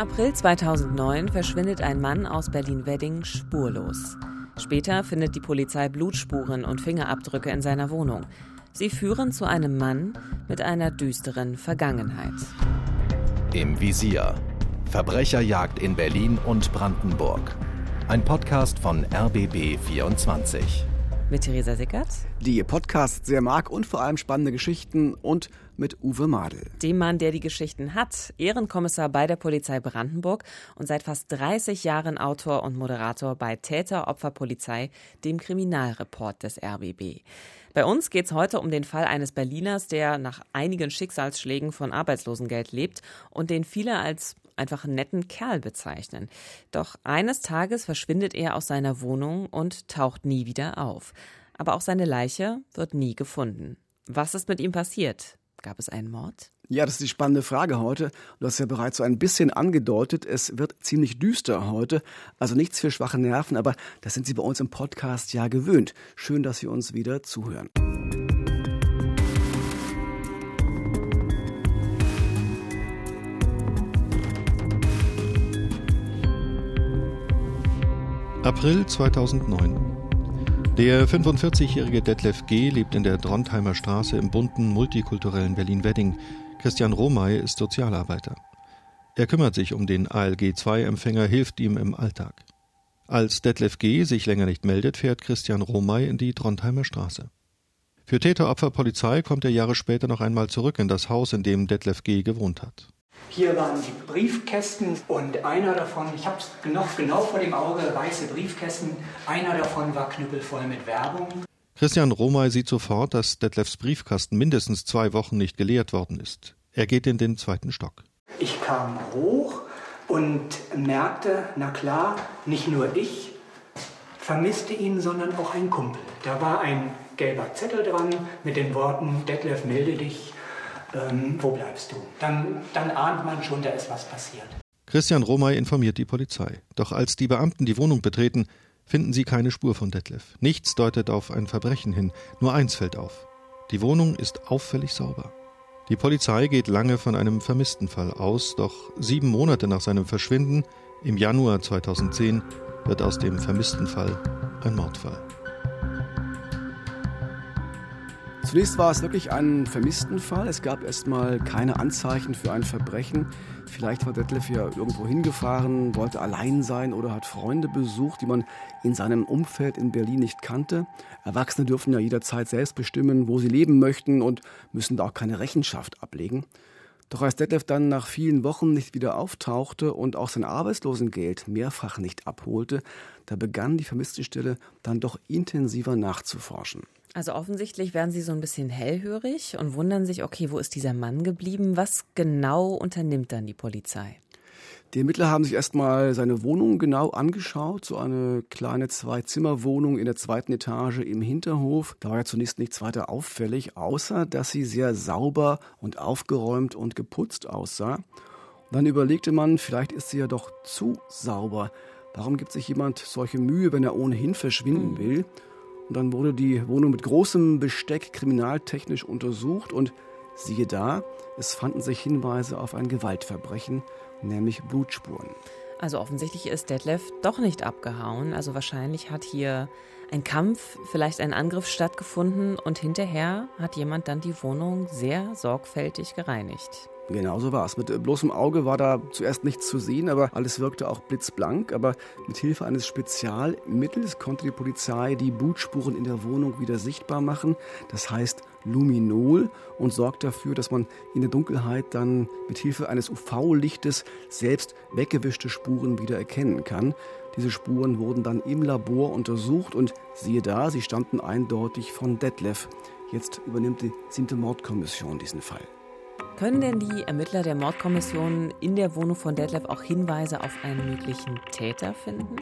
April 2009 verschwindet ein Mann aus Berlin-Wedding spurlos. Später findet die Polizei Blutspuren und Fingerabdrücke in seiner Wohnung. Sie führen zu einem Mann mit einer düsteren Vergangenheit. Im Visier. Verbrecherjagd in Berlin und Brandenburg. Ein Podcast von RBB 24 mit Theresa Sickert. Die ihr Podcast sehr mag und vor allem spannende Geschichten und mit Uwe Madel. Dem Mann, der die Geschichten hat, Ehrenkommissar bei der Polizei Brandenburg und seit fast 30 Jahren Autor und Moderator bei Täter Opfer Polizei, dem Kriminalreport des RBB. Bei uns geht es heute um den Fall eines Berliners, der nach einigen Schicksalsschlägen von Arbeitslosengeld lebt und den viele als einfach netten Kerl bezeichnen. Doch eines Tages verschwindet er aus seiner Wohnung und taucht nie wieder auf. Aber auch seine Leiche wird nie gefunden. Was ist mit ihm passiert? Gab es einen Mord? Ja, das ist die spannende Frage heute. Du hast ja bereits so ein bisschen angedeutet, es wird ziemlich düster heute. Also nichts für schwache Nerven, aber das sind Sie bei uns im Podcast ja gewöhnt. Schön, dass Sie uns wieder zuhören. April 2009. Der 45-jährige Detlef G. lebt in der Drontheimer Straße im bunten, multikulturellen Berlin-Wedding. Christian Romay ist Sozialarbeiter. Er kümmert sich um den ALG-2-Empfänger, hilft ihm im Alltag. Als Detlef G. sich länger nicht meldet, fährt Christian Romay in die Drontheimer Straße. Für Täteropfer-Polizei kommt er Jahre später noch einmal zurück in das Haus, in dem Detlef G. gewohnt hat. Hier waren die Briefkästen und einer davon, ich habe es noch genau vor dem Auge, weiße Briefkästen, einer davon war knüppelvoll mit Werbung. Christian Romay sieht sofort, dass Detlefs Briefkasten mindestens zwei Wochen nicht geleert worden ist. Er geht in den zweiten Stock. Ich kam hoch und merkte, na klar, nicht nur ich vermisste ihn, sondern auch ein Kumpel. Da war ein gelber Zettel dran mit den Worten, Detlef, melde dich, ähm, wo bleibst du? Dann, dann ahnt man schon, da ist was passiert. Christian Romay informiert die Polizei. Doch als die Beamten die Wohnung betreten, finden sie keine Spur von Detlef. Nichts deutet auf ein Verbrechen hin, nur eins fällt auf. Die Wohnung ist auffällig sauber. Die Polizei geht lange von einem Vermisstenfall aus, doch sieben Monate nach seinem Verschwinden, im Januar 2010, wird aus dem Vermisstenfall ein Mordfall. Zunächst war es wirklich ein Vermisstenfall. Es gab erstmal keine Anzeichen für ein Verbrechen. Vielleicht war Detlef ja irgendwo hingefahren, wollte allein sein oder hat Freunde besucht, die man in seinem Umfeld in Berlin nicht kannte. Erwachsene dürfen ja jederzeit selbst bestimmen, wo sie leben möchten und müssen da auch keine Rechenschaft ablegen. Doch als Detlef dann nach vielen Wochen nicht wieder auftauchte und auch sein Arbeitslosengeld mehrfach nicht abholte, da begann die Vermisstenstelle dann doch intensiver nachzuforschen. Also offensichtlich werden Sie so ein bisschen hellhörig und wundern sich, okay, wo ist dieser Mann geblieben? Was genau unternimmt dann die Polizei? Die Ermittler haben sich erstmal seine Wohnung genau angeschaut, so eine kleine Zwei-Zimmer-Wohnung in der zweiten Etage im Hinterhof. Da war ja zunächst nichts weiter auffällig, außer dass sie sehr sauber und aufgeräumt und geputzt aussah. Und dann überlegte man, vielleicht ist sie ja doch zu sauber. Warum gibt sich jemand solche Mühe, wenn er ohnehin verschwinden hm. will? Und dann wurde die Wohnung mit großem Besteck kriminaltechnisch untersucht und siehe da, es fanden sich Hinweise auf ein Gewaltverbrechen, nämlich Blutspuren. Also offensichtlich ist Detlef doch nicht abgehauen. Also wahrscheinlich hat hier ein Kampf, vielleicht ein Angriff stattgefunden und hinterher hat jemand dann die Wohnung sehr sorgfältig gereinigt. Genau so war es. Mit bloßem Auge war da zuerst nichts zu sehen, aber alles wirkte auch blitzblank. Aber mit Hilfe eines Spezialmittels konnte die Polizei die Blutspuren in der Wohnung wieder sichtbar machen. Das heißt Luminol und sorgt dafür, dass man in der Dunkelheit dann mit Hilfe eines UV-Lichtes selbst weggewischte Spuren wieder erkennen kann. Diese Spuren wurden dann im Labor untersucht und siehe da, sie stammten eindeutig von Detlef. Jetzt übernimmt die siebte Mordkommission diesen Fall. Können denn die Ermittler der Mordkommission in der Wohnung von Detlef auch Hinweise auf einen möglichen Täter finden?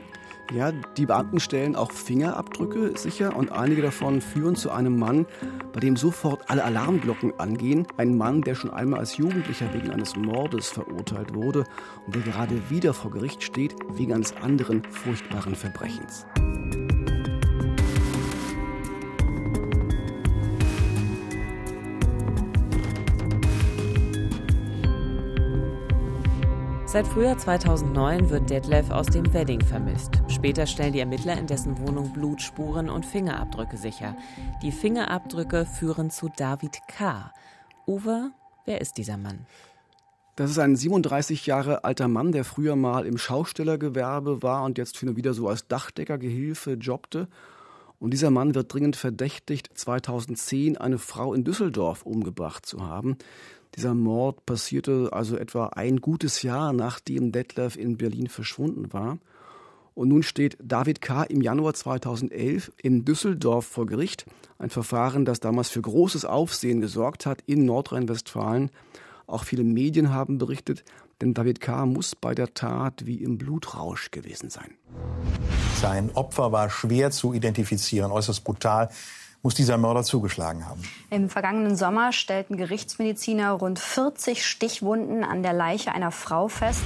Ja, die Beamten stellen auch Fingerabdrücke sicher und einige davon führen zu einem Mann, bei dem sofort alle Alarmglocken angehen. Ein Mann, der schon einmal als Jugendlicher wegen eines Mordes verurteilt wurde und der gerade wieder vor Gericht steht wegen eines anderen furchtbaren Verbrechens. Seit Frühjahr 2009 wird Detlef aus dem Wedding vermisst. Später stellen die Ermittler in dessen Wohnung Blutspuren und Fingerabdrücke sicher. Die Fingerabdrücke führen zu David K. Uwe, wer ist dieser Mann? Das ist ein 37 Jahre alter Mann, der früher mal im Schaustellergewerbe war und jetzt und wieder so als Dachdeckergehilfe jobbte. Und dieser Mann wird dringend verdächtigt, 2010 eine Frau in Düsseldorf umgebracht zu haben. Dieser Mord passierte also etwa ein gutes Jahr, nachdem Detlef in Berlin verschwunden war. Und nun steht David K. im Januar 2011 in Düsseldorf vor Gericht. Ein Verfahren, das damals für großes Aufsehen gesorgt hat in Nordrhein-Westfalen. Auch viele Medien haben berichtet, denn David K. muss bei der Tat wie im Blutrausch gewesen sein. Sein Opfer war schwer zu identifizieren, äußerst brutal muss dieser Mörder zugeschlagen haben. Im vergangenen Sommer stellten Gerichtsmediziner rund 40 Stichwunden an der Leiche einer Frau fest.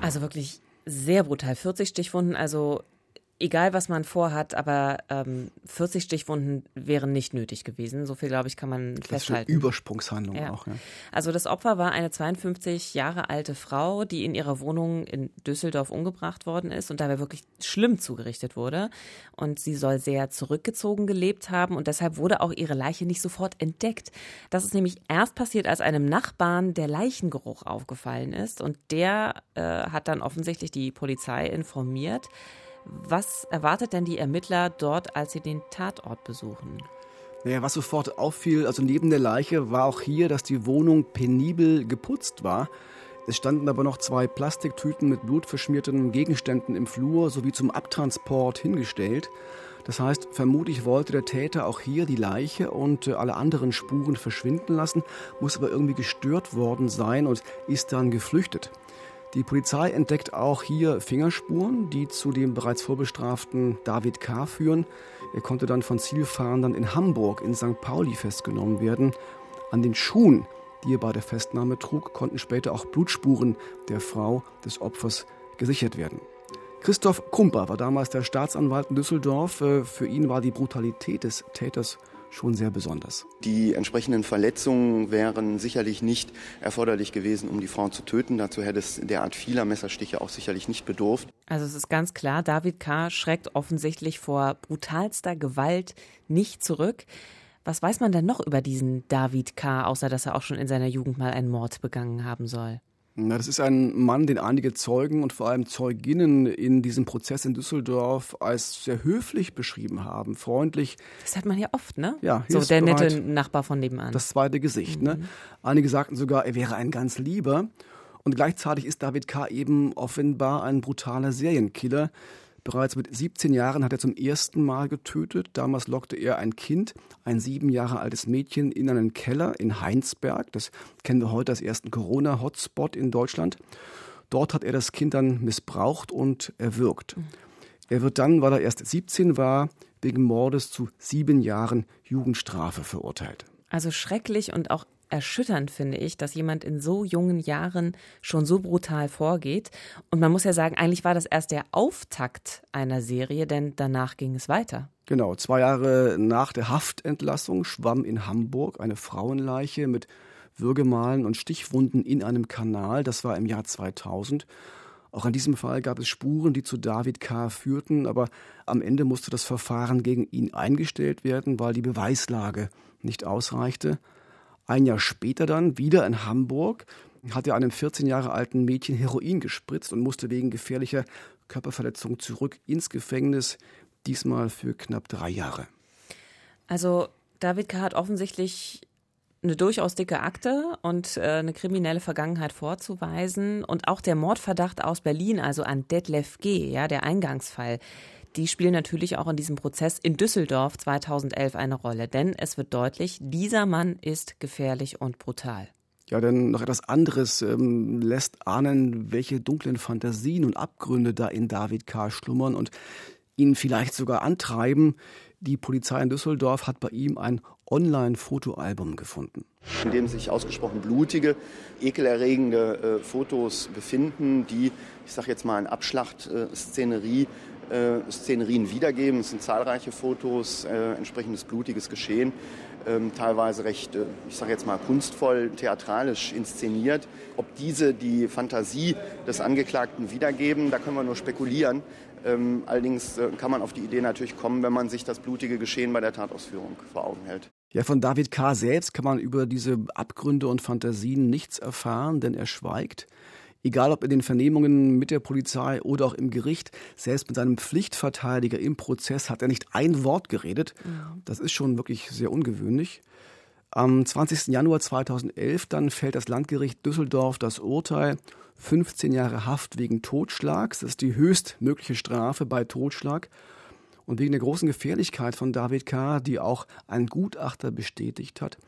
Also wirklich sehr brutal. 40 Stichwunden, also egal was man vorhat, aber ähm, 40 Stichwunden wären nicht nötig gewesen. So viel, glaube ich, kann man das festhalten. Übersprungshandlung ja. auch. Ja. Also das Opfer war eine 52 Jahre alte Frau, die in ihrer Wohnung in Düsseldorf umgebracht worden ist und dabei wirklich schlimm zugerichtet wurde. Und sie soll sehr zurückgezogen gelebt haben und deshalb wurde auch ihre Leiche nicht sofort entdeckt. Das ist nämlich erst passiert, als einem Nachbarn der Leichengeruch aufgefallen ist und der äh, hat dann offensichtlich die Polizei informiert. Was erwartet denn die Ermittler dort, als sie den Tatort besuchen? Naja, was sofort auffiel, also neben der Leiche war auch hier, dass die Wohnung penibel geputzt war. Es standen aber noch zwei Plastiktüten mit blutverschmierten Gegenständen im Flur sowie zum Abtransport hingestellt. Das heißt, vermutlich wollte der Täter auch hier die Leiche und äh, alle anderen Spuren verschwinden lassen, muss aber irgendwie gestört worden sein und ist dann geflüchtet. Die Polizei entdeckt auch hier Fingerspuren, die zu dem bereits vorbestraften David K. führen. Er konnte dann von Zielfahndern in Hamburg in St. Pauli festgenommen werden. An den Schuhen, die er bei der Festnahme trug, konnten später auch Blutspuren der Frau des Opfers gesichert werden. Christoph Kumper war damals der Staatsanwalt in Düsseldorf. Äh, für ihn war die Brutalität des Täters schon sehr besonders. Die entsprechenden Verletzungen wären sicherlich nicht erforderlich gewesen, um die Frau zu töten. Dazu hätte es derart vieler Messerstiche auch sicherlich nicht bedurft. Also es ist ganz klar, David K. schreckt offensichtlich vor brutalster Gewalt nicht zurück. Was weiß man denn noch über diesen David K., außer dass er auch schon in seiner Jugend mal einen Mord begangen haben soll? Na, das ist ein Mann, den einige Zeugen und vor allem Zeuginnen in diesem Prozess in Düsseldorf als sehr höflich beschrieben haben, freundlich. Das hat man ja oft, ne? Ja, so der nette Nachbar von nebenan. Das zweite Gesicht, ne? mhm. ne? Einige sagten sogar, er wäre ein ganz lieber. Und gleichzeitig ist David K. eben offenbar ein brutaler Serienkiller, Bereits mit 17 Jahren hat er zum ersten Mal getötet. Damals lockte er ein Kind, ein sieben Jahre altes Mädchen, in einen Keller in Heinsberg. Das kennen wir heute als ersten Corona-Hotspot in Deutschland. Dort hat er das Kind dann missbraucht und erwürgt. Er wird dann, weil er erst 17 war, wegen Mordes zu sieben Jahren Jugendstrafe verurteilt. Also schrecklich und auch erschütternd, finde ich, dass jemand in so jungen Jahren schon so brutal vorgeht. Und man muss ja sagen, eigentlich war das erst der Auftakt einer Serie, denn danach ging es weiter. Genau, zwei Jahre nach der Haftentlassung schwamm in Hamburg eine Frauenleiche mit Würgemalen und Stichwunden in einem Kanal. Das war im Jahr 2000. Auch an diesem Fall gab es Spuren, die zu David K. führten, aber am Ende musste das Verfahren gegen ihn eingestellt werden, weil die Beweislage nicht ausreichte. Ein Jahr später dann, wieder in Hamburg, hat er einem 14 Jahre alten Mädchen Heroin gespritzt und musste wegen gefährlicher Körperverletzung zurück ins Gefängnis, diesmal für knapp drei Jahre. Also David K. hat offensichtlich eine durchaus dicke Akte und äh, eine kriminelle Vergangenheit vorzuweisen. Und auch der Mordverdacht aus Berlin, also an Detlef G., ja, der Eingangsfall, die spielen natürlich auch in diesem Prozess in Düsseldorf 2011 eine Rolle. Denn es wird deutlich, dieser Mann ist gefährlich und brutal. Ja, denn noch etwas anderes ähm, lässt ahnen, welche dunklen Fantasien und Abgründe da in David K. schlummern und ihn vielleicht sogar antreiben. Die Polizei in Düsseldorf hat bei ihm ein Online-Fotoalbum gefunden. In dem sich ausgesprochen blutige, ekelerregende äh, Fotos befinden, die, ich sage jetzt mal in Abschlachtszenerie, äh, Szenerien wiedergeben. Es sind zahlreiche Fotos, äh, entsprechendes blutiges Geschehen, ähm, teilweise recht, äh, ich sage jetzt mal, kunstvoll, theatralisch inszeniert. Ob diese die Fantasie des Angeklagten wiedergeben, da können wir nur spekulieren. Ähm, allerdings äh, kann man auf die Idee natürlich kommen, wenn man sich das blutige Geschehen bei der Tatausführung vor Augen hält. Ja, von David K. selbst kann man über diese Abgründe und Fantasien nichts erfahren, denn er schweigt. Egal ob in den Vernehmungen mit der Polizei oder auch im Gericht, selbst mit seinem Pflichtverteidiger im Prozess hat er nicht ein Wort geredet. Das ist schon wirklich sehr ungewöhnlich. Am 20. Januar 2011 dann fällt das Landgericht Düsseldorf das Urteil 15 Jahre Haft wegen Totschlags. Das ist die höchstmögliche Strafe bei Totschlag. Und wegen der großen Gefährlichkeit von David K., die auch ein Gutachter bestätigt hat,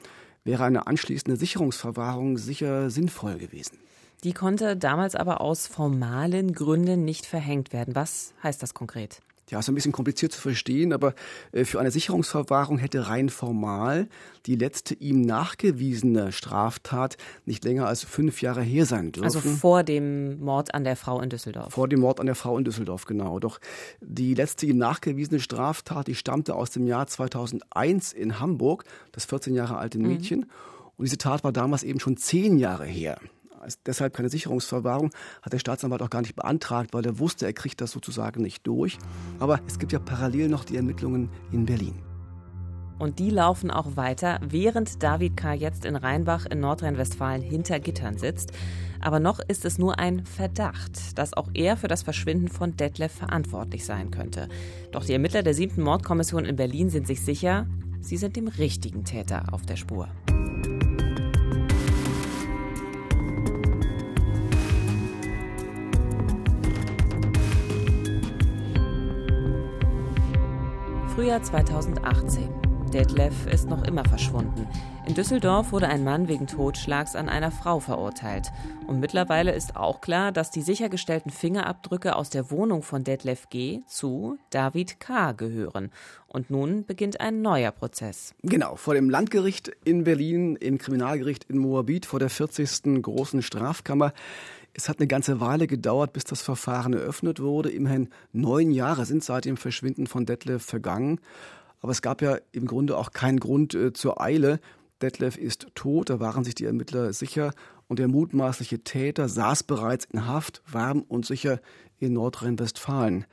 wäre eine anschließende Sicherungsverwahrung sicher sinnvoll gewesen. Die konnte damals aber aus formalen Gründen nicht verhängt werden. Was heißt das konkret? Ja, ist ein bisschen kompliziert zu verstehen, aber äh, für eine Sicherungsverwahrung hätte rein formal die letzte ihm nachgewiesene Straftat nicht länger als fünf Jahre her sein dürfen. Also vor dem Mord an der Frau in Düsseldorf. Vor dem Mord an der Frau in Düsseldorf, genau. Doch die letzte ihm nachgewiesene Straftat, die stammte aus dem Jahr 2001 in Hamburg, das 14 Jahre alte. Mädchen. Mhm. Und diese Tat war damals eben schon zehn Jahre her deshalb keine Sicherungsverwahrung, hat der Staatsanwalt auch gar nicht beantragt, weil er wusste, er kriegt das sozusagen nicht durch. Aber es gibt ja parallel noch die Ermittlungen in Berlin. Und die laufen auch weiter, während David K. jetzt in Rheinbach in Nordrhein-Westfalen hinter Gittern sitzt. Aber noch ist es nur ein Verdacht, dass auch er für das Verschwinden von Detlef verantwortlich sein könnte. Doch die Ermittler der siebten Mordkommission in Berlin sind sich sicher, sie sind dem richtigen Täter auf der Spur. Frühjahr 2018. Detlef ist noch immer verschwunden. In Düsseldorf wurde ein Mann wegen Totschlags an einer Frau verurteilt. Und mittlerweile ist auch klar, dass die sichergestellten Fingerabdrücke aus der Wohnung von Detlef G. zu David K. gehören. Und nun beginnt ein neuer Prozess. Genau, vor dem Landgericht in Berlin, im Kriminalgericht in Moabit, vor der 40. großen Strafkammer. Es hat eine ganze Weile gedauert, bis das Verfahren eröffnet wurde. Immerhin neun Jahre sind seit dem Verschwinden von Detlef vergangen. Aber es gab ja im Grunde auch keinen Grund äh, zur Eile. Detlef ist tot, da waren sich die Ermittler sicher. Und der mutmaßliche Täter saß bereits in Haft, warm und sicher in Nordrhein-Westfalen.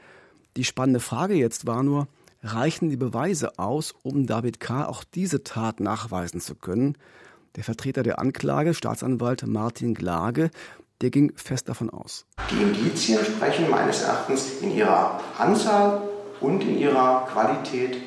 Die spannende Frage jetzt war nur, reichen die Beweise aus, um David K. auch diese Tat nachweisen zu können? Der Vertreter der Anklage, Staatsanwalt Martin Glage, der ging fest davon aus. Die Indizien sprechen meines Erachtens in ihrer Anzahl und in ihrer Qualität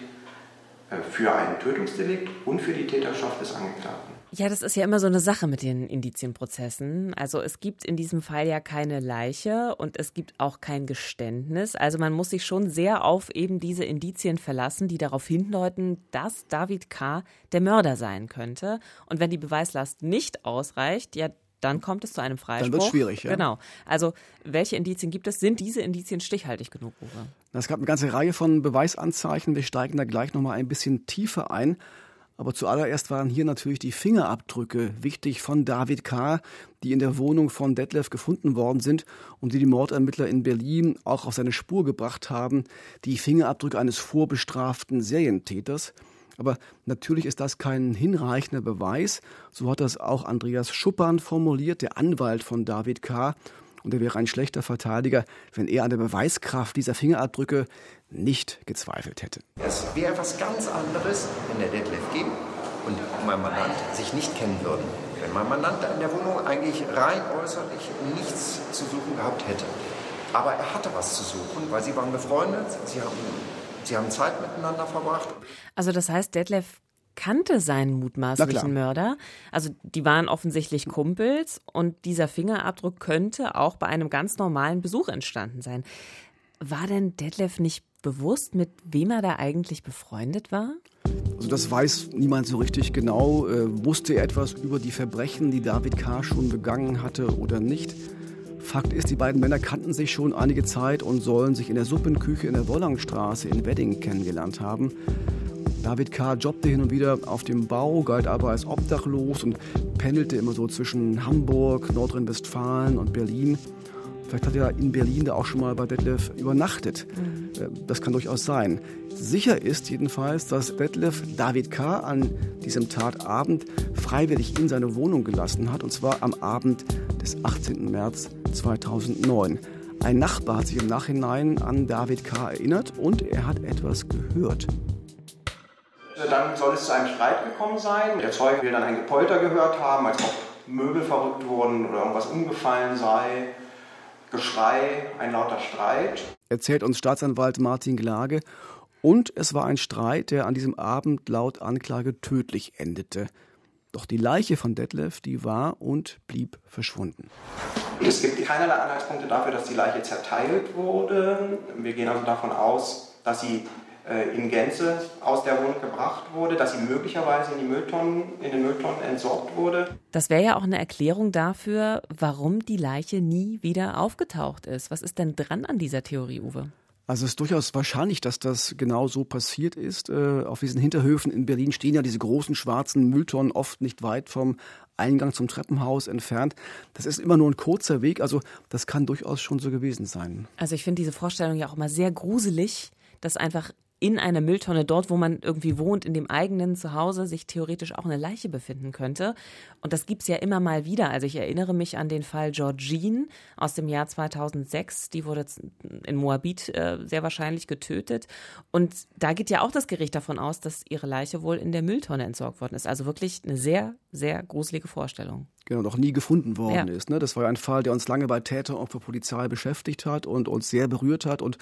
äh, für ein Tötungsdelikt und für die Täterschaft des Angeklagten. Ja, das ist ja immer so eine Sache mit den Indizienprozessen. Also es gibt in diesem Fall ja keine Leiche und es gibt auch kein Geständnis. Also man muss sich schon sehr auf eben diese Indizien verlassen, die darauf hindeuten, dass David K. der Mörder sein könnte. Und wenn die Beweislast nicht ausreicht, ja, dann kommt es zu einem Freispruch. Dann wird es schwierig, ja. Genau. Also, welche Indizien gibt es? Sind diese Indizien stichhaltig genug, Uwe? Es gab eine ganze Reihe von Beweisanzeichen. Wir steigen da gleich nochmal ein bisschen tiefer ein. Aber zuallererst waren hier natürlich die Fingerabdrücke wichtig von David K., die in der Wohnung von Detlef gefunden worden sind und die die Mordermittler in Berlin auch auf seine Spur gebracht haben. Die Fingerabdrücke eines vorbestraften Serientäters. Aber natürlich ist das kein hinreichender Beweis. So hat das auch Andreas Schuppern formuliert, der Anwalt von David K. Und er wäre ein schlechter Verteidiger, wenn er an der Beweiskraft dieser Fingerabdrücke nicht gezweifelt hätte. Es wäre etwas ganz anderes, wenn der Detlef G. und mein Mandant sich nicht kennen würden. Wenn mein Mandant in der Wohnung eigentlich rein äußerlich nichts zu suchen gehabt hätte. Aber er hatte was zu suchen, weil sie waren befreundet, sie haben Sie haben Zeit miteinander verbracht. Also das heißt, Detlef kannte seinen mutmaßlichen Mörder. Also die waren offensichtlich Kumpels und dieser Fingerabdruck könnte auch bei einem ganz normalen Besuch entstanden sein. War denn Detlef nicht bewusst, mit wem er da eigentlich befreundet war? Also das weiß niemand so richtig genau. Äh, wusste er etwas über die Verbrechen, die David K. schon begangen hatte oder nicht? Fakt ist, die beiden Männer kannten sich schon einige Zeit und sollen sich in der Suppenküche in der Wollangstraße in Wedding kennengelernt haben. David K. jobbte hin und wieder auf dem Bau, galt aber als obdachlos und pendelte immer so zwischen Hamburg, Nordrhein-Westfalen und Berlin. Vielleicht hat er in Berlin da auch schon mal bei Detlef übernachtet. Mhm. Das kann durchaus sein. Sicher ist jedenfalls, dass Detlef David K. an diesem Tatabend freiwillig in seine Wohnung gelassen hat, und zwar am Abend des 18. März 2009. Ein Nachbar hat sich im Nachhinein an David K. erinnert und er hat etwas gehört. Dann soll es zu einem Streit gekommen sein. Der Zeuge will dann ein Gepolter gehört haben, als ob Möbel verrückt wurden oder irgendwas umgefallen sei. Geschrei, ein lauter Streit. Erzählt uns Staatsanwalt Martin Glage. Und es war ein Streit, der an diesem Abend laut Anklage tödlich endete. Doch die Leiche von Detlef, die war und blieb verschwunden. Es gibt keinerlei Anhaltspunkte dafür, dass die Leiche zerteilt wurde. Wir gehen also davon aus, dass sie in Gänze aus der Wohnung gebracht wurde, dass sie möglicherweise in, die Mülltonnen, in den Mülltonnen entsorgt wurde. Das wäre ja auch eine Erklärung dafür, warum die Leiche nie wieder aufgetaucht ist. Was ist denn dran an dieser Theorie, Uwe? Also es ist durchaus wahrscheinlich, dass das genau so passiert ist. Äh, auf diesen Hinterhöfen in Berlin stehen ja diese großen schwarzen Mülltonnen oft nicht weit vom Eingang zum Treppenhaus entfernt. Das ist immer nur ein kurzer Weg, also das kann durchaus schon so gewesen sein. Also ich finde diese Vorstellung ja auch immer sehr gruselig, dass einfach in einer Mülltonne, dort, wo man irgendwie wohnt, in dem eigenen Zuhause, sich theoretisch auch eine Leiche befinden könnte. Und das gibt es ja immer mal wieder. Also ich erinnere mich an den Fall Georgine aus dem Jahr 2006. Die wurde in Moabit äh, sehr wahrscheinlich getötet. Und da geht ja auch das Gericht davon aus, dass ihre Leiche wohl in der Mülltonne entsorgt worden ist. Also wirklich eine sehr, sehr gruselige Vorstellung genau, noch nie gefunden worden ja. ist. Ne? Das war ja ein Fall, der uns lange bei Täter und Polizei beschäftigt hat und uns sehr berührt hat und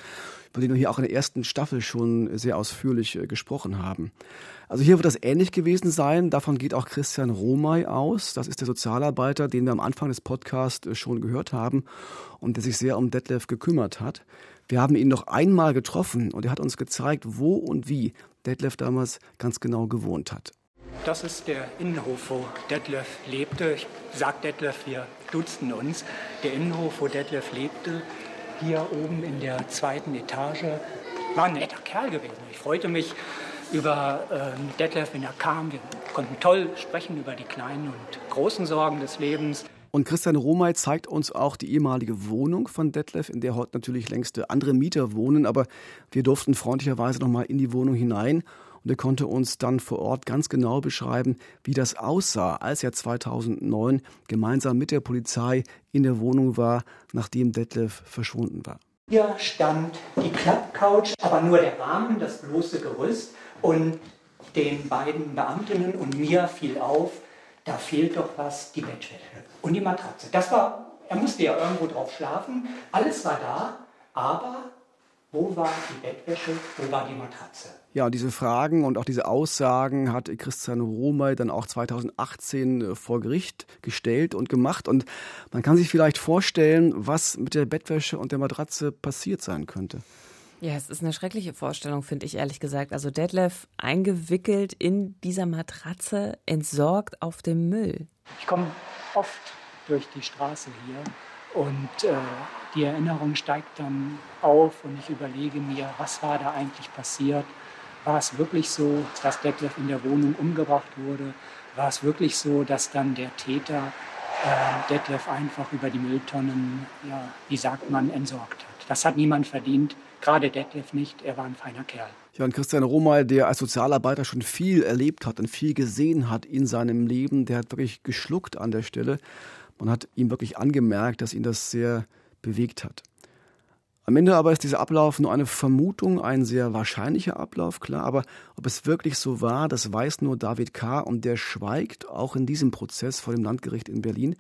über den wir hier auch in der ersten Staffel schon sehr ausführlich äh, gesprochen haben. Also hier wird das ähnlich gewesen sein. Davon geht auch Christian Romay aus. Das ist der Sozialarbeiter, den wir am Anfang des Podcasts äh, schon gehört haben und der sich sehr um Detlef gekümmert hat. Wir haben ihn noch einmal getroffen und er hat uns gezeigt, wo und wie Detlef damals ganz genau gewohnt hat. Das ist der Innenhof, wo Detlef lebte. Ich sage Detlef, wir duzen uns. Der Innenhof, wo Detlef lebte, hier oben in der zweiten Etage, war ein netter Kerl gewesen. Ich freute mich über äh, Detlef, wenn er kam. Wir konnten toll sprechen über die kleinen und großen Sorgen des Lebens. Und Christian Romay zeigt uns auch die ehemalige Wohnung von Detlef, in der heute natürlich längst andere Mieter wohnen. Aber wir durften freundlicherweise noch mal in die Wohnung hinein und er konnte uns dann vor Ort ganz genau beschreiben, wie das aussah, als er 2009 gemeinsam mit der Polizei in der Wohnung war, nachdem Detlef verschwunden war. Hier stand die Klappcouch, aber nur der Rahmen, das bloße Gerüst. Und den beiden Beamtinnen und mir fiel auf, da fehlt doch was, die Bettwäsche und die Matratze. Das war, er musste ja irgendwo drauf schlafen, alles war da, aber wo war die Bettwäsche, wo war die Matratze? Ja, diese Fragen und auch diese Aussagen hat Christian Romay dann auch 2018 äh, vor Gericht gestellt und gemacht. Und man kann sich vielleicht vorstellen, was mit der Bettwäsche und der Matratze passiert sein könnte. Ja, es ist eine schreckliche Vorstellung, finde ich ehrlich gesagt. Also Detlef eingewickelt in dieser Matratze, entsorgt auf dem Müll. Ich komme oft durch die Straße hier und äh, die Erinnerung steigt dann auf und ich überlege mir, was war da eigentlich passiert? War es wirklich so, dass Detlef in der Wohnung umgebracht wurde? War es wirklich so, dass dann der Täter äh, Detlef einfach über die Mülltonnen, ja, wie sagt man, entsorgt hat? Das hat niemand verdient, gerade Detlef nicht. Er war ein feiner Kerl. Ja, und Christian Romal, der als Sozialarbeiter schon viel erlebt hat und viel gesehen hat in seinem Leben, der hat wirklich geschluckt an der Stelle. Man hat ihm wirklich angemerkt, dass ihn das sehr bewegt hat. Am Ende aber ist dieser Ablauf nur eine Vermutung, ein sehr wahrscheinlicher Ablauf, klar, aber ob es wirklich so war, das weiß nur David K. und der schweigt auch in diesem Prozess vor dem Landgericht in Berlin.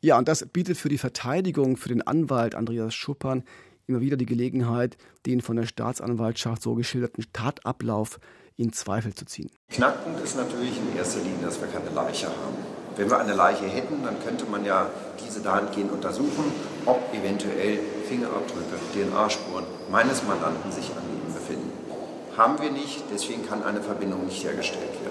Ja, und das bietet für die Verteidigung, für den Anwalt Andreas Schuppern immer wieder die Gelegenheit, den von der Staatsanwaltschaft so geschilderten Tatablauf in Zweifel zu ziehen. Knackpunkt ist natürlich in erster Linie, dass wir keine Leiche haben. Wenn wir eine Leiche hätten, dann könnte man ja diese dahingehend untersuchen, ob eventuell Fingerabdrücke, DNA-Spuren meines Mandanten sich an ihm befinden. Haben wir nicht, deswegen kann eine Verbindung nicht hergestellt werden.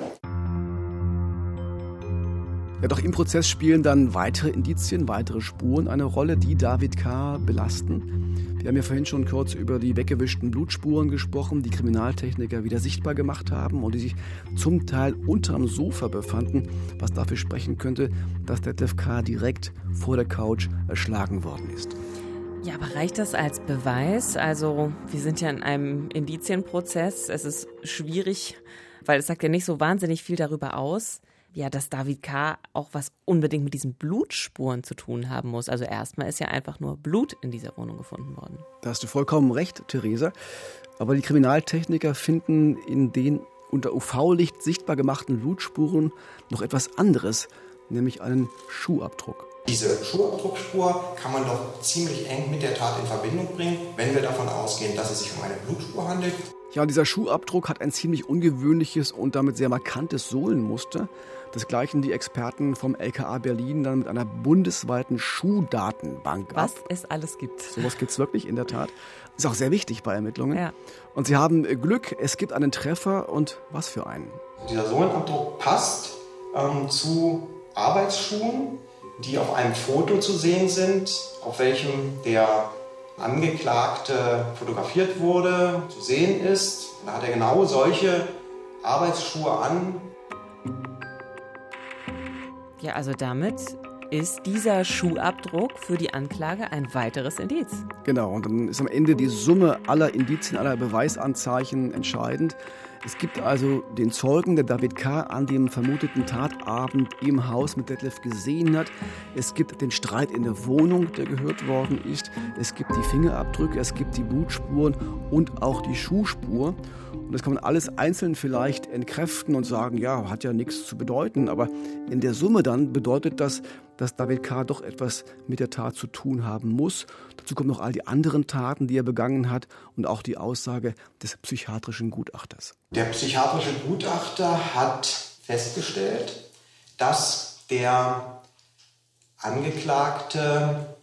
Ja, doch im Prozess spielen dann weitere Indizien, weitere Spuren eine Rolle, die David K. belasten. Wir haben ja vorhin schon kurz über die weggewischten Blutspuren gesprochen, die Kriminaltechniker wieder sichtbar gemacht haben und die sich zum Teil unterm Sofa befanden, was dafür sprechen könnte, dass Detlef K. direkt vor der Couch erschlagen worden ist. Ja, aber reicht das als Beweis? Also, wir sind ja in einem Indizienprozess. Es ist schwierig, weil es sagt ja nicht so wahnsinnig viel darüber aus, ja, dass David K. auch was unbedingt mit diesen Blutspuren zu tun haben muss. Also erstmal ist ja einfach nur Blut in dieser Wohnung gefunden worden. Da hast du vollkommen recht, Theresa. Aber die Kriminaltechniker finden in den unter UV-Licht sichtbar gemachten Blutspuren noch etwas anderes, nämlich einen Schuhabdruck. Diese Schuhabdruckspur kann man doch ziemlich eng mit der Tat in Verbindung bringen, wenn wir davon ausgehen, dass es sich um eine Blutspur handelt. Ja, und dieser Schuhabdruck hat ein ziemlich ungewöhnliches und damit sehr markantes Sohlenmuster. Das gleichen die Experten vom LKA Berlin dann mit einer bundesweiten Schuhdatenbank Was ab. es alles gibt. Sowas gibt es wirklich in der Tat. Ist auch sehr wichtig bei Ermittlungen. Ja. Und sie haben Glück, es gibt einen Treffer und was für einen. Dieser Sohlenabdruck passt ähm, zu Arbeitsschuhen, die auf einem Foto zu sehen sind, auf welchem der Angeklagte fotografiert wurde, zu sehen ist. Da hat er genau solche Arbeitsschuhe an. Ja, also damit ist dieser Schuhabdruck für die Anklage ein weiteres Indiz. Genau, und dann ist am Ende die Summe aller Indizien, aller Beweisanzeichen entscheidend. Es gibt also den Zeugen, der David K. an dem vermuteten Tatabend im Haus mit Detlef gesehen hat. Es gibt den Streit in der Wohnung, der gehört worden ist. Es gibt die Fingerabdrücke, es gibt die Blutspuren und auch die Schuhspur. Und das kann man alles einzeln vielleicht entkräften und sagen, ja, hat ja nichts zu bedeuten. Aber in der Summe dann bedeutet das, dass David K. doch etwas mit der Tat zu tun haben muss. Dazu kommen noch all die anderen Taten, die er begangen hat und auch die Aussage des psychiatrischen Gutachters. Der psychiatrische Gutachter hat festgestellt, dass der Angeklagte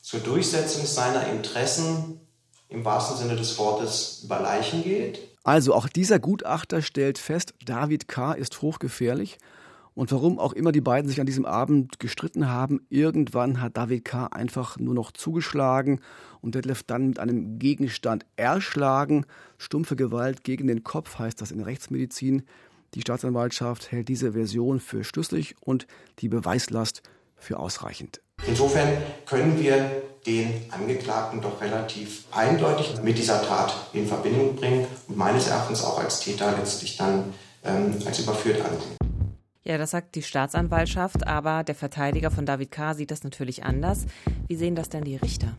zur Durchsetzung seiner Interessen im wahrsten Sinne des Wortes über Leichen geht. Also auch dieser Gutachter stellt fest, David K. ist hochgefährlich und warum auch immer die beiden sich an diesem Abend gestritten haben, irgendwann hat David K. einfach nur noch zugeschlagen und Detlef dann mit einem Gegenstand erschlagen. Stumpfe Gewalt gegen den Kopf heißt das in Rechtsmedizin. Die Staatsanwaltschaft hält diese Version für schlüssig und die Beweislast für ausreichend. Insofern können wir den Angeklagten doch relativ eindeutig mit dieser Tat in Verbindung bringen und meines Erachtens auch als Täter letztlich dann ähm, als überführt ansehen. Ja, das sagt die Staatsanwaltschaft, aber der Verteidiger von David K. sieht das natürlich anders. Wie sehen das denn die Richter?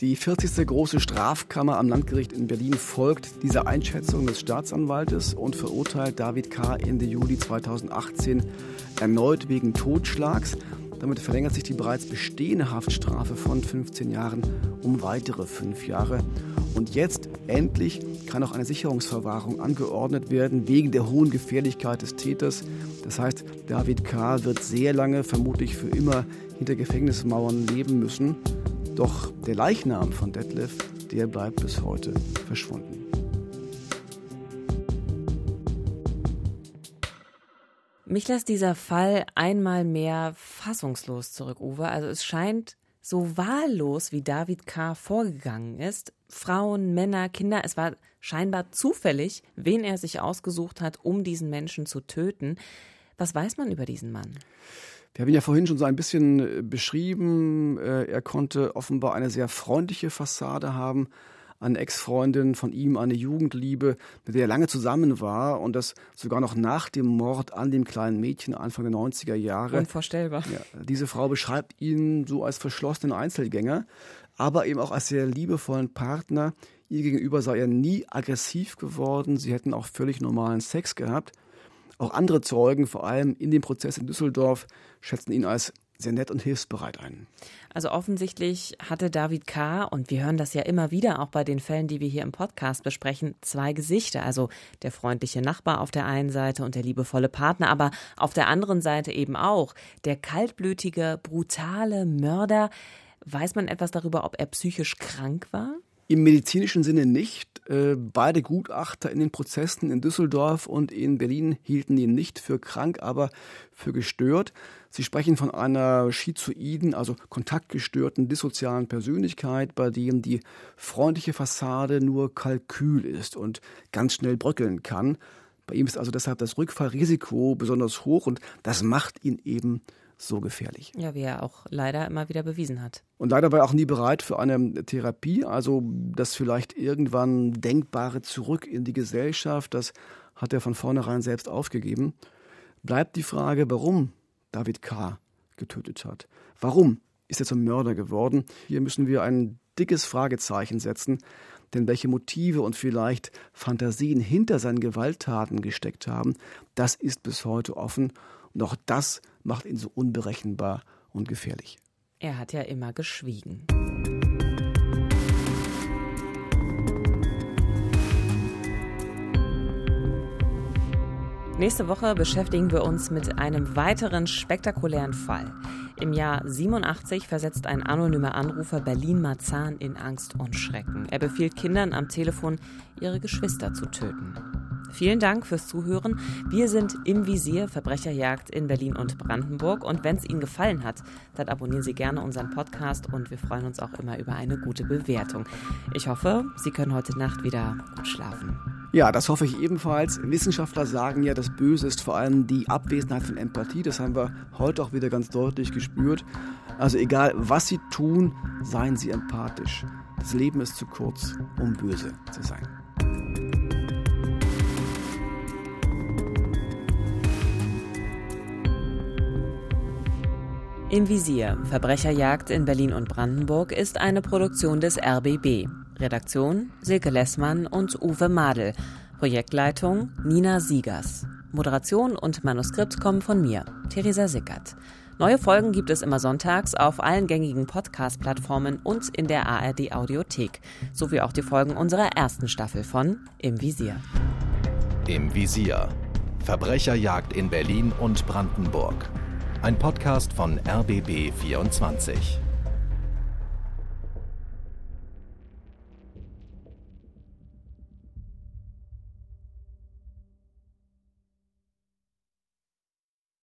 Die 40. große Strafkammer am Landgericht in Berlin folgt dieser Einschätzung des Staatsanwaltes und verurteilt David K. Ende Juli 2018 erneut wegen Totschlags. Damit verlängert sich die bereits bestehende Haftstrafe von 15 Jahren um weitere fünf Jahre. Und jetzt endlich kann auch eine Sicherungsverwahrung angeordnet werden wegen der hohen Gefährlichkeit des Täters. Das heißt, David K. wird sehr lange, vermutlich für immer, hinter Gefängnismauern leben müssen. Doch der Leichnam von Detlef, der bleibt bis heute verschwunden. Mich lässt dieser Fall einmal mehr fassungslos zurück, Uwe. Also es scheint so wahllos, wie David K. vorgegangen ist. Frauen, Männer, Kinder, es war scheinbar zufällig, wen er sich ausgesucht hat, um diesen Menschen zu töten. Was weiß man über diesen Mann? Wir haben ihn ja vorhin schon so ein bisschen äh, beschrieben. Äh, er konnte offenbar eine sehr freundliche Fassade haben eine Ex-Freundin von ihm, eine Jugendliebe, mit der er lange zusammen war und das sogar noch nach dem Mord an dem kleinen Mädchen Anfang der 90er Jahre. Unvorstellbar. Ja, diese Frau beschreibt ihn so als verschlossenen Einzelgänger, aber eben auch als sehr liebevollen Partner. Ihr gegenüber sei er nie aggressiv geworden. Sie hätten auch völlig normalen Sex gehabt. Auch andere Zeugen, vor allem in dem Prozess in Düsseldorf, schätzen ihn als sehr nett und hilfsbereit ein. Also offensichtlich hatte David K., und wir hören das ja immer wieder auch bei den Fällen, die wir hier im Podcast besprechen, zwei Gesichter. Also der freundliche Nachbar auf der einen Seite und der liebevolle Partner, aber auf der anderen Seite eben auch der kaltblütige, brutale Mörder. Weiß man etwas darüber, ob er psychisch krank war? Im medizinischen Sinne nicht. Äh, beide Gutachter in den Prozessen in Düsseldorf und in Berlin hielten ihn nicht für krank, aber für gestört. Sie sprechen von einer schizoiden, also kontaktgestörten, dissozialen Persönlichkeit, bei dem die freundliche Fassade nur Kalkül ist und ganz schnell bröckeln kann. Bei ihm ist also deshalb das Rückfallrisiko besonders hoch und das macht ihn eben so gefährlich. Ja, wie er auch leider immer wieder bewiesen hat. Und leider war er auch nie bereit für eine Therapie, also das vielleicht irgendwann denkbare Zurück in die Gesellschaft, das hat er von vornherein selbst aufgegeben. Bleibt die Frage, warum David K. getötet hat. Warum ist er zum Mörder geworden? Hier müssen wir ein dickes Fragezeichen setzen, denn welche Motive und vielleicht Fantasien hinter seinen Gewalttaten gesteckt haben, das ist bis heute offen und auch das macht ihn so unberechenbar und gefährlich. Er hat ja immer geschwiegen. Nächste Woche beschäftigen wir uns mit einem weiteren spektakulären Fall. Im Jahr 87 versetzt ein anonymer Anrufer Berlin-Marzahn in Angst und Schrecken. Er befiehlt Kindern am Telefon, ihre Geschwister zu töten. Vielen Dank fürs Zuhören. Wir sind im Visier Verbrecherjagd in Berlin und Brandenburg. Und wenn es Ihnen gefallen hat, dann abonnieren Sie gerne unseren Podcast und wir freuen uns auch immer über eine gute Bewertung. Ich hoffe, Sie können heute Nacht wieder gut schlafen. Ja, das hoffe ich ebenfalls. Wissenschaftler sagen ja, das Böse ist vor allem die Abwesenheit von Empathie. Das haben wir heute auch wieder ganz deutlich gespürt. Also egal, was Sie tun, seien Sie empathisch. Das Leben ist zu kurz, um böse zu sein. Im Visier Verbrecherjagd in Berlin und Brandenburg ist eine Produktion des RBB. Redaktion Silke Lessmann und Uwe Madel. Projektleitung Nina Siegers. Moderation und Manuskript kommen von mir, Theresa Sickert. Neue Folgen gibt es immer sonntags auf allen gängigen Podcast-Plattformen und in der ARD Audiothek, sowie auch die Folgen unserer ersten Staffel von Im Visier. Im Visier. Verbrecherjagd in Berlin und Brandenburg. Ein Podcast von RBB 24.